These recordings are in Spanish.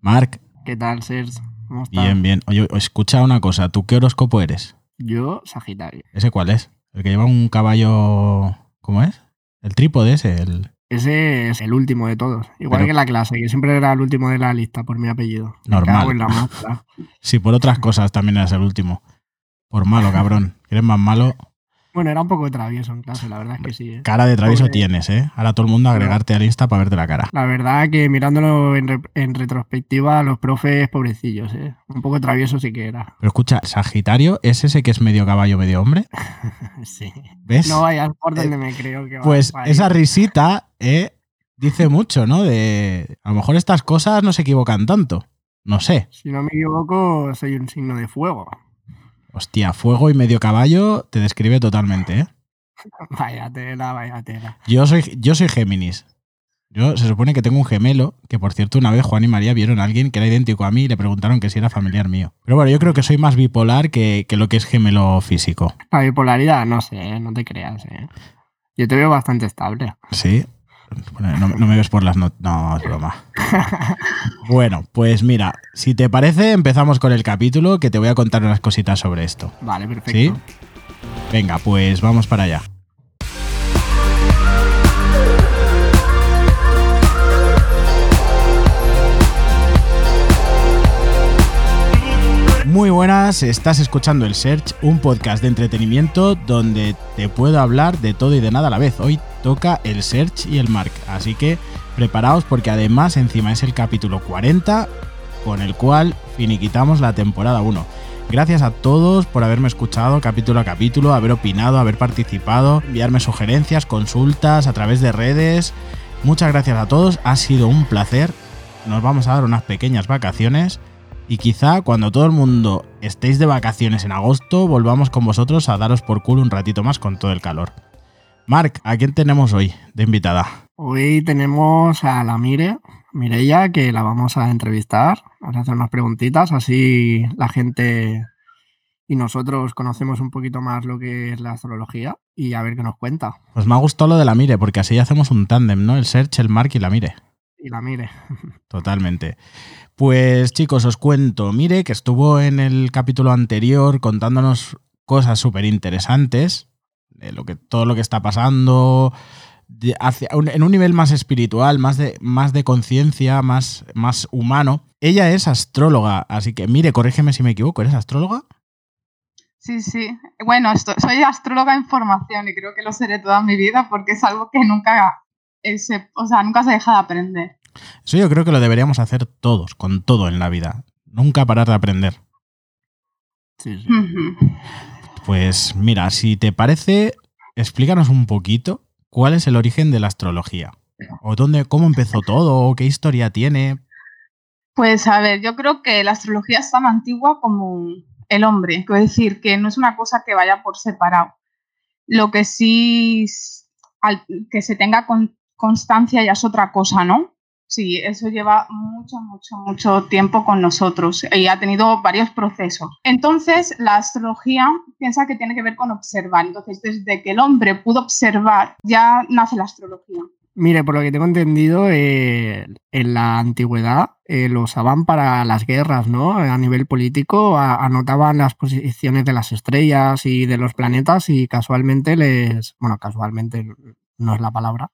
Marc, ¿Qué tal, Serge? ¿Cómo estás? bien, bien. Oye, escucha una cosa, ¿tú qué horóscopo eres? Yo, Sagitario. ¿Ese cuál es? ¿El que lleva un caballo... ¿Cómo es? El trípode ese, el... Ese es el último de todos. Igual Pero- que la clase, que siempre era el último de la lista por mi apellido. Normal. en la. Sí, por otras cosas también eres el último. Por malo, cabrón. Eres más malo. Bueno, era un poco travieso en clase, la verdad es que sí. ¿eh? Cara de travieso Pobre. tienes, ¿eh? Ahora todo el mundo agregarte al Insta para verte la cara. La verdad que mirándolo en, re- en retrospectiva, los profes pobrecillos, ¿eh? Un poco travieso sí que era. Pero escucha, Sagitario es ese que es medio caballo, medio hombre. sí. ¿Ves? No vayas por donde me creo que va. Pues a esa risita eh, dice mucho, ¿no? De a lo mejor estas cosas no se equivocan tanto. No sé. Si no me equivoco, soy un signo de fuego. Hostia, fuego y medio caballo te describe totalmente, ¿eh? Vaya tela, vaya tela. Yo soy, yo soy Géminis. Yo se supone que tengo un gemelo, que por cierto una vez Juan y María vieron a alguien que era idéntico a mí y le preguntaron que si era familiar mío. Pero bueno, yo creo que soy más bipolar que, que lo que es gemelo físico. La bipolaridad, no sé, no te creas, ¿eh? Yo te veo bastante estable. ¿Sí? No me ves por las notas. No, es broma. Bueno, pues mira, si te parece, empezamos con el capítulo que te voy a contar unas cositas sobre esto. Vale, perfecto. ¿Sí? Venga, pues vamos para allá. Muy buenas, estás escuchando el Search, un podcast de entretenimiento donde te puedo hablar de todo y de nada a la vez. Hoy toca el Search y el Mark, así que preparaos porque además encima es el capítulo 40 con el cual finiquitamos la temporada 1. Gracias a todos por haberme escuchado capítulo a capítulo, haber opinado, haber participado, enviarme sugerencias, consultas a través de redes. Muchas gracias a todos, ha sido un placer. Nos vamos a dar unas pequeñas vacaciones y quizá cuando todo el mundo estéis de vacaciones en agosto volvamos con vosotros a daros por culo un ratito más con todo el calor. Marc, ¿a quién tenemos hoy de invitada? Hoy tenemos a la Mire, Mireia, que la vamos a entrevistar. Vamos a hacer unas preguntitas, así la gente y nosotros conocemos un poquito más lo que es la astrología y a ver qué nos cuenta. Pues me ha gustado lo de la Mire, porque así hacemos un tándem, ¿no? El Search, el Marc y la Mire. Y la Mire. Totalmente. Pues chicos, os cuento, mire que estuvo en el capítulo anterior contándonos cosas súper interesantes, de lo que, todo lo que está pasando, de- hacia un- en un nivel más espiritual, más de, más de conciencia, más, más humano. Ella es astróloga, así que mire, corrígeme si me equivoco, ¿eres astróloga? Sí, sí. Bueno, esto- soy astróloga en formación y creo que lo seré toda mi vida porque es algo que nunca, eh, se, o sea, nunca se deja de aprender. Eso yo creo que lo deberíamos hacer todos, con todo en la vida. Nunca parar de aprender. Sí, sí. Ujú. Pues mira, si te parece, explícanos un poquito cuál es el origen de la astrología. O dónde, cómo empezó todo, o qué historia tiene. Pues a ver, yo creo que la astrología es tan antigua como el hombre, quiero decir que no es una cosa que vaya por separado. Lo que sí, al- que se tenga con- constancia ya es otra cosa, ¿no? Sí, eso lleva mucho, mucho, mucho tiempo con nosotros y ha tenido varios procesos. Entonces, la astrología piensa que tiene que ver con observar. Entonces, desde que el hombre pudo observar, ya nace la astrología. Mire, por lo que tengo entendido, eh, en la antigüedad eh, lo usaban para las guerras, ¿no? A nivel político, a- anotaban las posiciones de las estrellas y de los planetas y casualmente les, bueno, casualmente no es la palabra,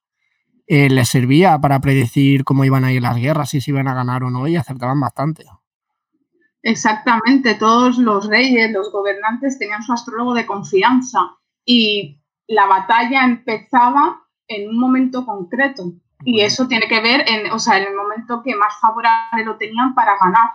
eh, les servía para predecir cómo iban a ir las guerras, y si iban a ganar o no, y acertaban bastante. Exactamente, todos los reyes, los gobernantes tenían su astrólogo de confianza y la batalla empezaba en un momento concreto y eso tiene que ver en, o sea, en el momento que más favorable lo tenían para ganar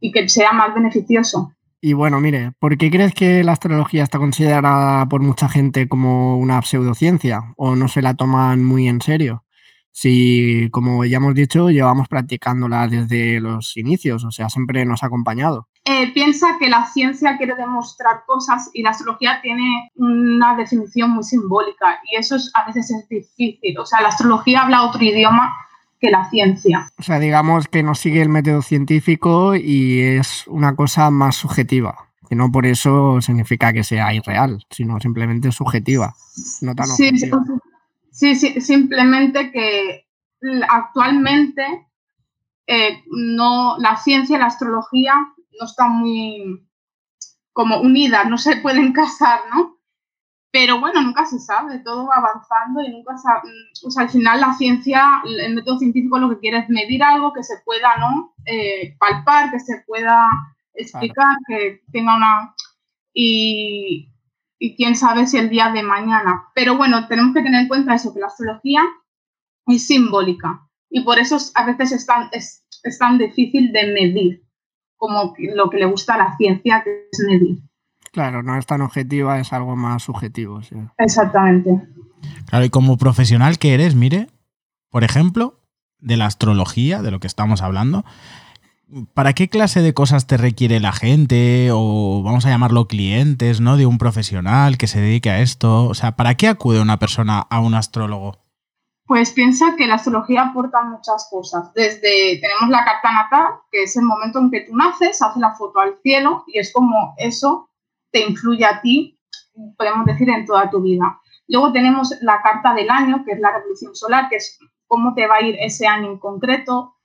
y que sea más beneficioso. Y bueno, mire, ¿por qué crees que la astrología está considerada por mucha gente como una pseudociencia o no se la toman muy en serio? Si, como ya hemos dicho, llevamos practicándola desde los inicios, o sea, siempre nos ha acompañado. Eh, piensa que la ciencia quiere demostrar cosas y la astrología tiene una definición muy simbólica y eso es, a veces es difícil. O sea, la astrología habla otro idioma que la ciencia. O sea, digamos que no sigue el método científico y es una cosa más subjetiva, que no por eso significa que sea irreal, sino simplemente subjetiva, no tan Sí, sí, objetiva. Sí, sí, simplemente que actualmente eh, no, la ciencia y la astrología no están muy como unidas, no se pueden casar, ¿no? Pero bueno, nunca se sabe, todo va avanzando y nunca se, o sea, al final la ciencia, el método científico lo que quiere es medir algo que se pueda, ¿no? Eh, palpar, que se pueda explicar, que tenga una... Y, y quién sabe si el día de mañana. Pero bueno, tenemos que tener en cuenta eso, que la astrología es simbólica y por eso a veces es tan, es, es tan difícil de medir como lo que le gusta a la ciencia, que es medir. Claro, no es tan objetiva, es algo más subjetivo. Exactamente. Claro, y como profesional que eres, mire, por ejemplo, de la astrología, de lo que estamos hablando, ¿para qué clase de cosas te requiere la gente o vamos a llamarlo clientes, ¿no? De un profesional que se dedique a esto. O sea, ¿para qué acude una persona a un astrólogo? Pues piensa que la astrología aporta muchas cosas. Desde tenemos la carta natal, que es el momento en que tú naces, hace la foto al cielo y es como eso te influye a ti, podemos decir, en toda tu vida. Luego tenemos la carta del año, que es la revolución solar, que es cómo te va a ir ese año en concreto.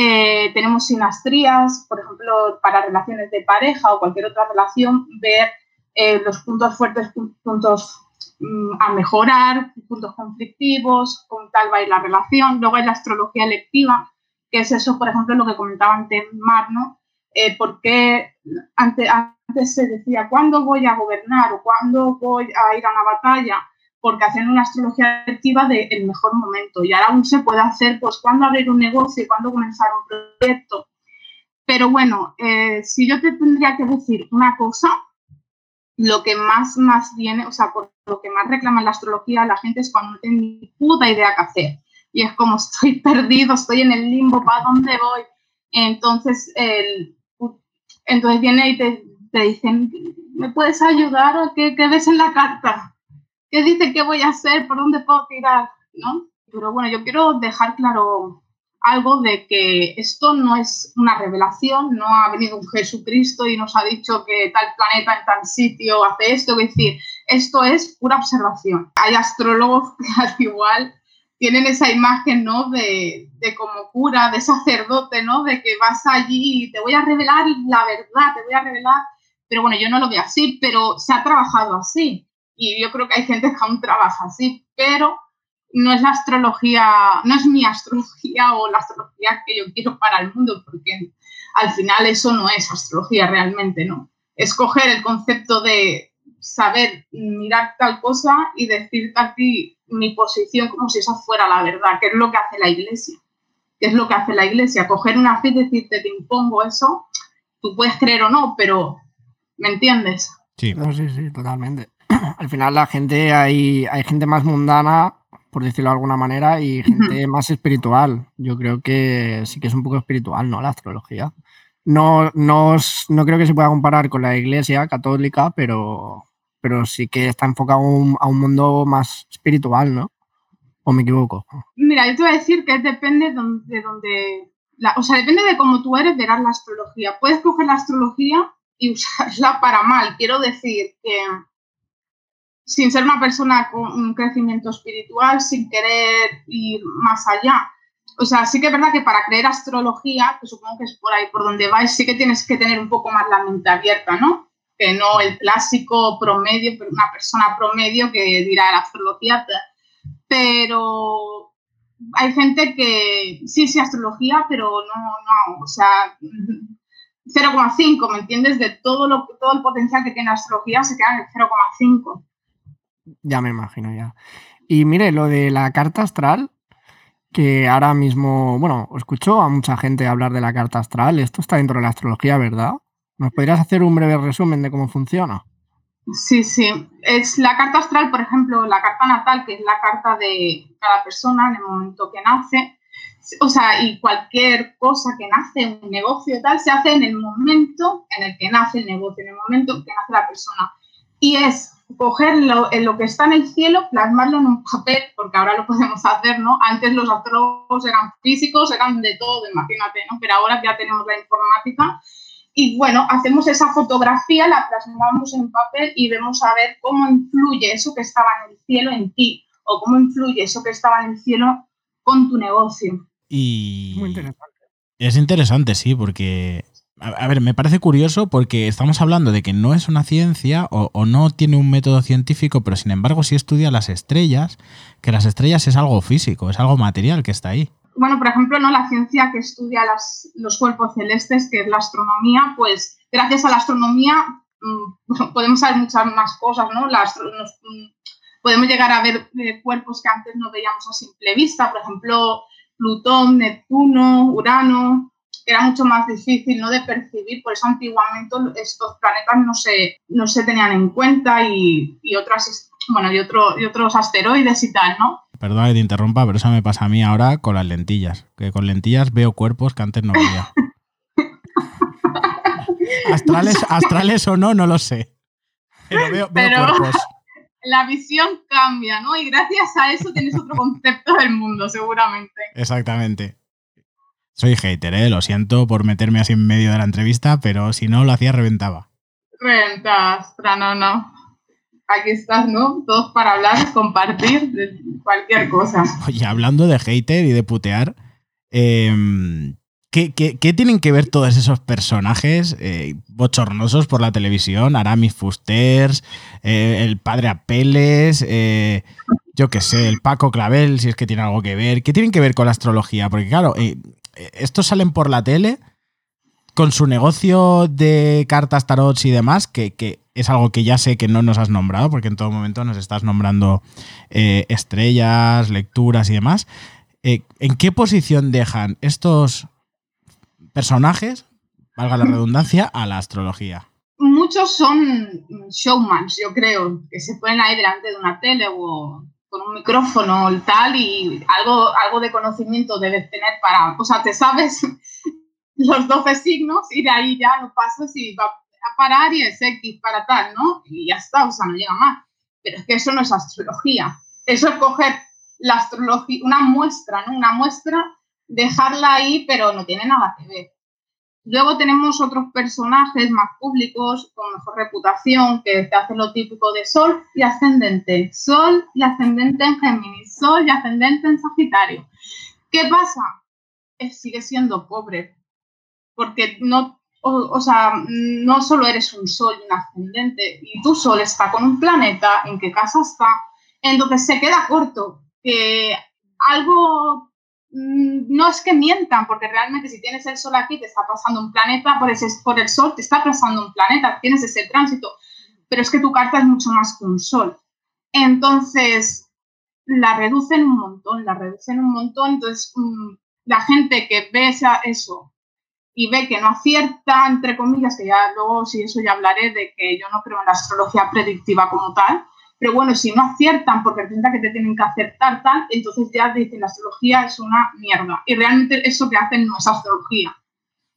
Eh, tenemos sinastrías, por ejemplo, para relaciones de pareja o cualquier otra relación, ver eh, los puntos fuertes, puntos mm, a mejorar, puntos conflictivos, con tal va a ir la relación. Luego hay la astrología electiva, que es eso, por ejemplo, lo que comentaba antes Mar, ¿no? Eh, porque antes, antes se decía, ¿cuándo voy a gobernar o cuándo voy a ir a una batalla? Porque hacen una astrología activa del mejor momento. Y ahora aún se puede hacer, pues, cuándo abrir un negocio y cuándo comenzar un proyecto. Pero bueno, eh, si yo te tendría que decir una cosa, lo que más, más viene, o sea, por lo que más reclama la astrología la gente es cuando no tiene ni puta idea qué hacer. Y es como estoy perdido, estoy en el limbo, ¿para dónde voy? Entonces, el, entonces viene y te, te dicen, ¿me puedes ayudar o qué, qué, ves en la carta? ¿Qué dice que voy a hacer? ¿Por dónde puedo tirar? ¿No? Pero bueno, yo quiero dejar claro algo de que esto no es una revelación, no ha venido un Jesucristo y nos ha dicho que tal planeta en tal sitio hace esto, es decir, esto es pura observación. Hay astrólogos que al igual tienen esa imagen, ¿no? De, de, como cura, de sacerdote, ¿no? De que vas allí y te voy a revelar la verdad, te voy a revelar pero bueno, yo no lo veo así, pero se ha trabajado así. Y yo creo que hay gente que aún trabaja así, pero no es la astrología, no es mi astrología o la astrología que yo quiero para el mundo, porque al final eso no es astrología realmente, ¿no? Es coger el concepto de saber mirar tal cosa y decirte a ti mi posición como si esa fuera la verdad, que es lo que hace la iglesia. ¿Qué es lo que hace la iglesia? Coger una fe y decirte, te impongo eso, tú puedes creer o no, pero ¿Me entiendes? Sí. sí, sí, totalmente. Al final la gente, hay, hay gente más mundana, por decirlo de alguna manera, y gente más espiritual. Yo creo que sí que es un poco espiritual, ¿no? La astrología. No, no, no creo que se pueda comparar con la iglesia católica, pero, pero sí que está enfocado a un, a un mundo más espiritual, ¿no? ¿O me equivoco? Mira, yo te voy a decir que depende de donde... o sea, depende de cómo tú eres, verás la astrología. Puedes coger la astrología y usarla para mal. Quiero decir que sin ser una persona con un crecimiento espiritual, sin querer ir más allá. O sea, sí que es verdad que para creer astrología, que supongo que es por ahí por donde vais, sí que tienes que tener un poco más la mente abierta, ¿no? Que no el clásico promedio, una persona promedio que dirá la astrología. Pero hay gente que sí, sí, astrología, pero no, no, o sea, 0,5, ¿me entiendes? De todo, lo, todo el potencial que tiene la astrología se queda en el 0,5. Ya me imagino, ya. Y mire, lo de la carta astral, que ahora mismo, bueno, escucho a mucha gente hablar de la carta astral, esto está dentro de la astrología, ¿verdad? ¿Nos podrías hacer un breve resumen de cómo funciona? Sí, sí. Es la carta astral, por ejemplo, la carta natal, que es la carta de cada persona en el momento que nace, o sea, y cualquier cosa que nace, un negocio tal, se hace en el momento en el que nace el negocio, en el momento en que nace la persona. Y es cogerlo en lo que está en el cielo, plasmarlo en un papel, porque ahora lo podemos hacer, ¿no? Antes los astrólogos eran físicos, eran de todo, imagínate, ¿no? Pero ahora ya tenemos la informática. Y bueno, hacemos esa fotografía, la plasmamos en papel y vemos a ver cómo influye eso que estaba en el cielo en ti, o cómo influye eso que estaba en el cielo con tu negocio. Y, Muy interesante. Es interesante, sí, porque a, ver, me parece curioso porque estamos hablando de que no es una ciencia o, no tiene un método científico, pero sin embargo sí estudia las estrellas, que las estrellas es algo físico, es algo material que está ahí. Bueno, por ejemplo, ¿no? la ciencia que estudia los cuerpos celestes, que es la astronomía, pues gracias a la astronomía mm, podemos saber muchas más cosas, ¿no? Mm, podemos llegar a ver eh, cuerpos que antes no veíamos a simple vista, por ejemplo, Plutón, Neptuno, Urano, era mucho más difícil ¿no? de percibir, por eso antiguamente estos planetas no se, no se tenían en cuenta y, otras, bueno, y, otro, y otros asteroides y tal, ¿no? Perdona que te interrumpa, pero eso me pasa a mí ahora con las lentillas, que con lentillas veo cuerpos que antes no veía. astrales, astrales o no, no lo sé. Pero veo, cuerpos. La visión cambia, ¿no? Y gracias a eso tienes otro concepto del mundo, seguramente. Exactamente. Soy hater, ¿eh? Lo siento por meterme así en medio de la entrevista, pero si no lo hacía, reventaba. Reventas, no, no. Aquí estás, ¿no? Todos para hablar, compartir de cualquier cosa. Oye, hablando de hater y de putear, em, ¿qué, tienen que ver todos esos personajes eh, bochornosos por la televisión? Aramis Fusters, eh, el padre Apeles, yo qué sé, el Paco Clavel, si es que tiene algo que ver. ¿Qué tienen que ver con la astrología? Porque claro, estos salen por la tele con su negocio de cartas, tarots y demás, que, es algo que ya sé que no nos has nombrado, porque en todo momento nos estás nombrando eh, estrellas, lecturas y demás. Eh, ¿En qué posición dejan estos personajes, valga la redundancia, a la astrología? Muchos son showmans, yo creo, que se ponen ahí delante de una tele o con un micrófono y tal, y algo, algo de conocimiento debes tener para, o sea, te sabes los 12 signos y de ahí ya no pasas y va a parar y es X para tal, ¿no? Y ya está, o sea, no llega más. Pero es que eso no es astrología. Eso es coger la astrología, una muestra, ¿no? Una muestra, dejarla ahí, pero no tiene nada que ver. Luego tenemos otros personajes más públicos, con mejor reputación, que te hacen lo típico de Sol y Ascendente. Sol y Ascendente en Géminis, Sol y Ascendente en Sagitario. ¿Qué pasa? sigue siendo pobre, porque no, o, sea, no solo eres un Sol y un Ascendente, y tu Sol está con un planeta, en qué casa está, entonces se queda corto. Que algo no es que mientan, porque realmente si tienes el Sol aquí, te está pasando un planeta, por, ese, por el Sol te está pasando un planeta, tienes ese tránsito, pero es que tu carta es mucho más que un Sol. Entonces, la reducen un montón, la reducen un montón, entonces mm, la gente que ve eso y ve que no acierta, entre comillas, que ya luego, si eso ya hablaré de que yo no creo en la astrología predictiva como tal, pero bueno, si no aciertan porque piensan que te tienen que acertar tal, entonces ya dicen la astrología es una mierda. Y realmente eso que hacen no es astrología.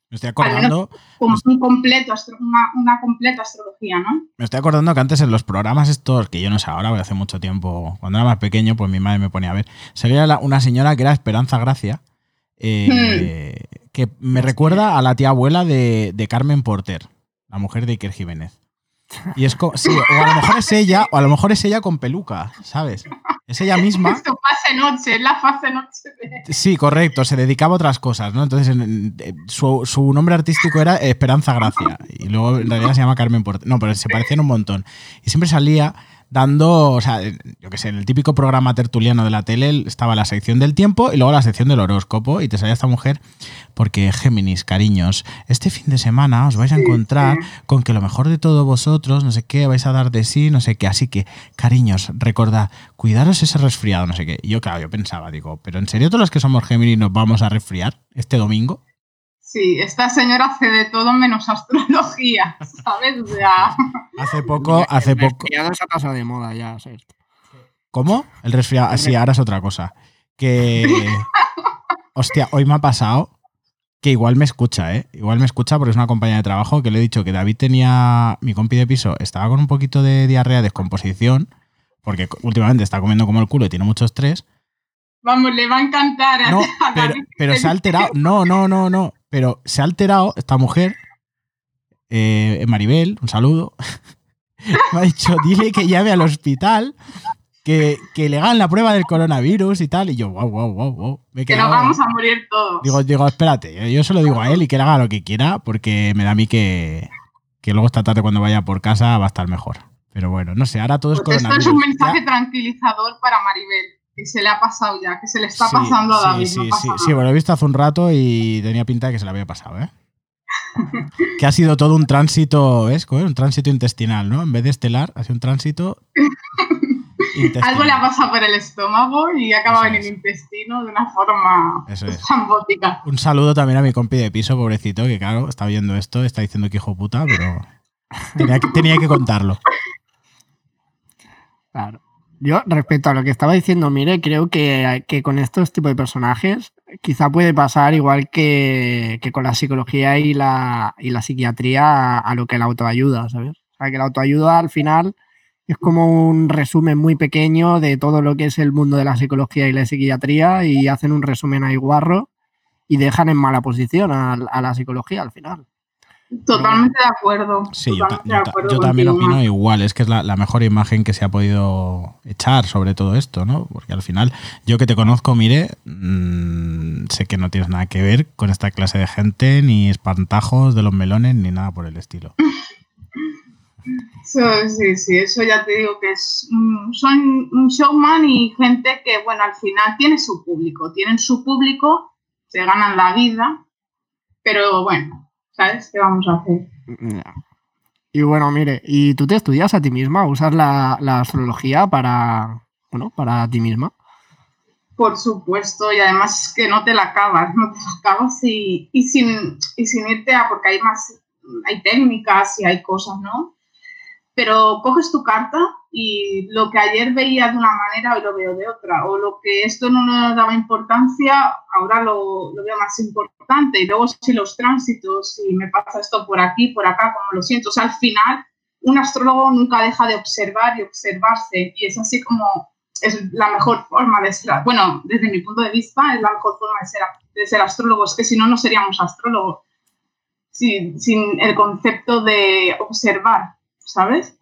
Me estoy acordando. Como un completo, una, completa astrología, ¿no? Me estoy acordando que antes en los programas estos, que yo no sé ahora, voy hace mucho tiempo, cuando era más pequeño, pues mi madre me ponía a ver. Salía una señora que era Esperanza Gracia, eh, hmm. que me recuerda a la tía abuela de, de Carmen Porter, la mujer de Iker Jiménez. Y es como, sí, o a lo mejor es ella, o a lo mejor es ella con peluca, ¿sabes? Es ella misma. Es fase noche, la fase noche. Sí, correcto, se dedicaba a otras cosas, ¿no? Entonces, su, su, nombre artístico era Esperanza Gracia. Y luego en realidad se llama Carmen Porter. No, pero se parecían un montón. Y siempre salía dando, o sea, yo qué sé, en el típico programa tertuliano de la tele estaba la sección del tiempo y luego la sección del horóscopo y te salía esta mujer porque Géminis, cariños, este fin de semana os vais a encontrar con que lo mejor de todo vosotros, no sé qué, vais a dar de sí, no sé qué, así que, cariños, recordad, cuidaros ese resfriado, no sé qué. Y yo, claro, yo pensaba, digo, pero ¿en serio todos los que somos Géminis nos vamos a resfriar este domingo? Sí, esta señora hace de todo menos astrología, ¿sabes? Hace poco, hace poco. El resfriado se ha pasado de moda ya, ¿Cómo? El resfriado. Sí, ahora es otra cosa. Que. Hostia, hoy me ha pasado que igual me escucha, ¿eh? Igual me escucha porque es una compañía de trabajo que le he dicho que David tenía. Mi compi de piso estaba con un poquito de diarrea, descomposición, porque últimamente está comiendo como el culo y tiene mucho estrés. Vamos, le va a encantar. No, pero, se ha alterado. No, no, no, no. Pero se ha alterado esta mujer, eh, Maribel, un saludo. me ha dicho, dile que llame al hospital que, que le hagan la prueba del coronavirus y tal. Y yo, wow, wow, wow, wow. Me he Que nos vamos a morir todos. Digo, digo, espérate, yo- yo se lo digo a él y que él haga lo que quiera, porque me da a mí que, que luego esta tarde cuando vaya por casa va a estar mejor. Pero bueno, no sé, ahora todo es Pues esto coronavirus. es un mensaje Ya- tranquilizador para Maribel, que se le ha pasado ya, que se le está Sí, pasando a sí, David. Sí, no sí, pasa sí, bueno, lo he visto hace un rato y tenía pinta de que se le había pasado, ¿eh? que ha sido todo un tránsito, ¿ves? Un tránsito intestinal, ¿no? En vez de estelar, ha sido un tránsito intestinal. Algo le ha pasado por el estómago y ha acabado en el es. intestino de una forma Eso es. zambótica. Un saludo también a mi compi de piso, pobrecito, que claro, está viendo esto, está diciendo que hijo puta, pero tenía que, tenía que contarlo. Claro. Yo, respecto a lo que estaba diciendo, mire, creo que, que con estos tipos de personajes quizá puede pasar igual que, que con la psicología y la, y la psiquiatría a, a lo que la autoayuda, ¿sabes? O sea, que la autoayuda al final es como un resumen muy pequeño de todo lo que es el mundo de la psicología y la psiquiatría y hacen un resumen ahí guarro y dejan en mala posición a, a la psicología al final. Totalmente de acuerdo. Sí, yo, ta- yo de ta- acuerdo yo también opino igual, es que es la, la mejor imagen que se ha podido echar sobre todo esto, ¿no? Porque al final, yo que te conozco, mire, mm, sé que no tienes nada que ver con esta clase de gente, ni espantajos de los melones, ni nada por el estilo. Sí, sí, eso ya te digo que es, mm, son un showman y gente que, bueno, al final tiene su público, tienen su público, se ganan la vida, pero bueno, ¿sabes qué vamos a hacer? Ya. Y bueno, mire, ¿y tú te estudias a ti misma? ¿Usas la, la astrología para, bueno, para ti misma? Por supuesto, y además que no te la acabas, no te la acabas y, y sin, y sin irte a, porque hay más, hay técnicas y hay cosas, ¿no? Pero coges tu carta y lo que ayer veía de una manera hoy lo veo de otra, o lo que esto no le daba importancia, ahora lo, lo veo más importante, y luego si los tránsitos, si me pasa esto por aquí, por acá, como lo siento, o sea, al final un astrólogo nunca deja de observar y observarse, y es así como es la mejor forma de ser, bueno, desde mi punto de vista, es la mejor forma de ser, de ser astrólogo, es que si no, no seríamos astrólogos, sin, sin el concepto de observar, ¿sabes?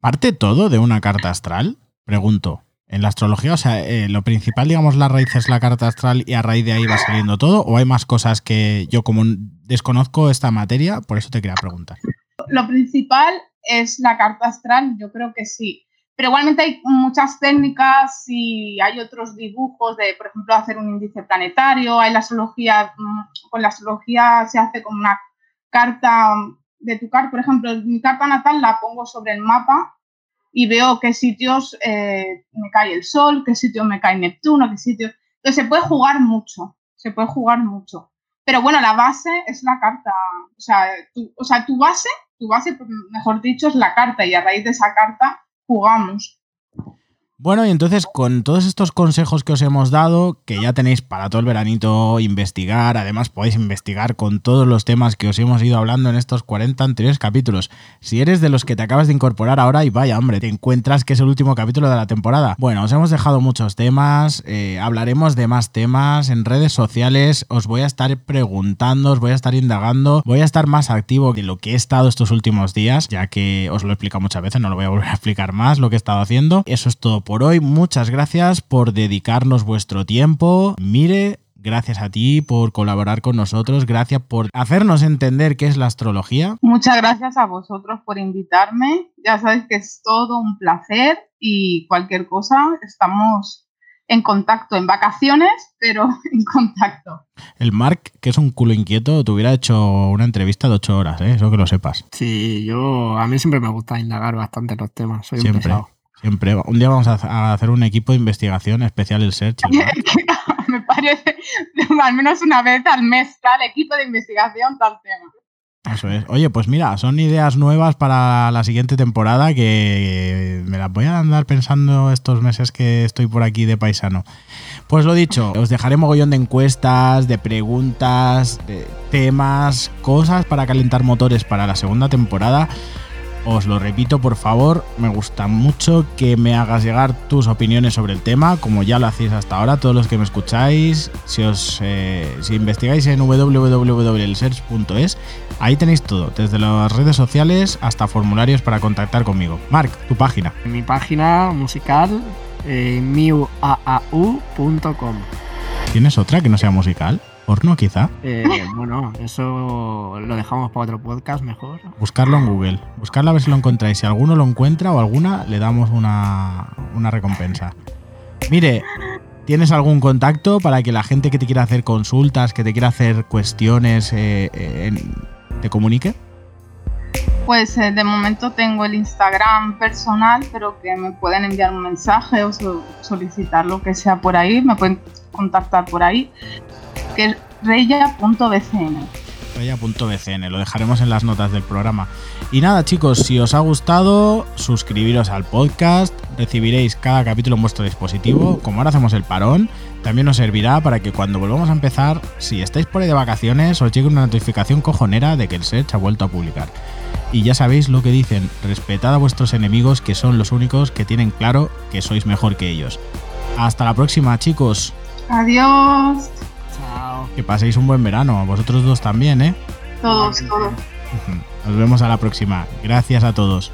¿Parte todo de una carta astral? Pregunto. En la astrología, o sea, eh, lo principal, digamos, la raíz es la carta astral y a raíz de ahí va saliendo todo, o hay más cosas que yo como desconozco esta materia, por eso te quería preguntar. Lo principal es la carta astral, yo creo que sí. Pero igualmente hay muchas técnicas y hay otros dibujos de, por ejemplo, hacer un índice planetario. Hay la astrología, mm, con la astrología se hace como una carta de tu carta. Por ejemplo, mi carta natal la pongo sobre el mapa y veo qué sitios eh, me cae el sol, qué sitio me cae Neptuno, qué sitio. Entonces se puede jugar mucho, se puede jugar mucho. Pero bueno, la base es la carta. O sea, tu, o sea, tu base, tu base, mejor dicho, es la carta y a raíz de esa carta jugamos. Bueno, y entonces con todos estos consejos que os hemos dado, que ya tenéis para todo el veranito investigar, además podéis investigar con todos los temas que os hemos ido hablando en estos 40 anteriores capítulos. Si eres de los que te acabas de incorporar ahora y vaya, hombre, te encuentras que es el último capítulo de la temporada. Bueno, os hemos dejado muchos temas, eh, hablaremos de más temas en redes sociales, os voy a estar preguntando, os voy a estar indagando, voy a estar más activo que lo que he estado estos últimos días, ya que os lo he explicado muchas veces, no lo voy a volver a explicar más lo que he estado haciendo. Eso es todo por hoy. Muchas gracias por dedicarnos vuestro tiempo. Mire, gracias a ti por colaborar con nosotros, gracias por hacernos entender qué es la astrología. Muchas gracias a vosotros por invitarme. Ya sabéis que es todo un placer y cualquier cosa estamos en contacto, en vacaciones, pero en contacto. El Mark, que es un culo inquieto, te hubiera hecho una entrevista de ocho horas, ¿eh? eso que lo sepas. Sí, yo a mí siempre me gusta indagar bastante en los temas, soy un pesado. Siempre. Un día vamos a hacer un equipo de investigación especial el Search. Me parece al menos una vez al mes tal equipo de investigación tal tema. Eso es. Oye, pues mira, son ideas nuevas para la siguiente temporada que me las voy a andar pensando estos meses que estoy por aquí de paisano. Pues lo dicho, os dejaré mogollón de encuestas, de preguntas, de temas, cosas para calentar motores para la segunda temporada. Os lo repito, por favor, me gusta mucho que me hagas llegar tus opiniones sobre el tema, como ya lo hacéis hasta ahora, todos los que me escucháis. Si os eh, si investigáis en www.elsearch.es, ahí tenéis todo, desde las redes sociales hasta formularios para contactar conmigo. Marc, tu página. Mi página musical, eh, miuaau.com. ¿Tienes otra que no sea musical? ¿Porno quizá? Eh, bueno, eso lo dejamos para otro podcast mejor. Buscarlo en Google. Buscarlo a ver si lo encontráis. Si alguno lo encuentra o alguna, le damos una, una recompensa. Mire, ¿tienes algún contacto para que la gente que te quiera hacer consultas, que te quiera hacer cuestiones, eh, eh, te comunique? Pues eh, de momento tengo el Instagram personal, pero que me pueden enviar un mensaje o so- solicitar lo que sea por ahí, me pueden contactar por ahí, que es reya.bcn. Raya.bcn, lo dejaremos en las notas del programa. Y nada, chicos, si os ha gustado, suscribiros al podcast, recibiréis cada capítulo en vuestro dispositivo. Como ahora hacemos el parón, también os servirá para que cuando volvamos a empezar, si estáis por ahí de vacaciones, os llegue una notificación cojonera de que el Search ha vuelto a publicar. Y ya sabéis lo que dicen, respetad a vuestros enemigos que son los únicos que tienen claro que sois mejor que ellos. Hasta la próxima, chicos. Adiós. Que paséis un buen verano, a vosotros dos también, ¿eh? todos, todos. Nos vemos a la próxima. Gracias a todos.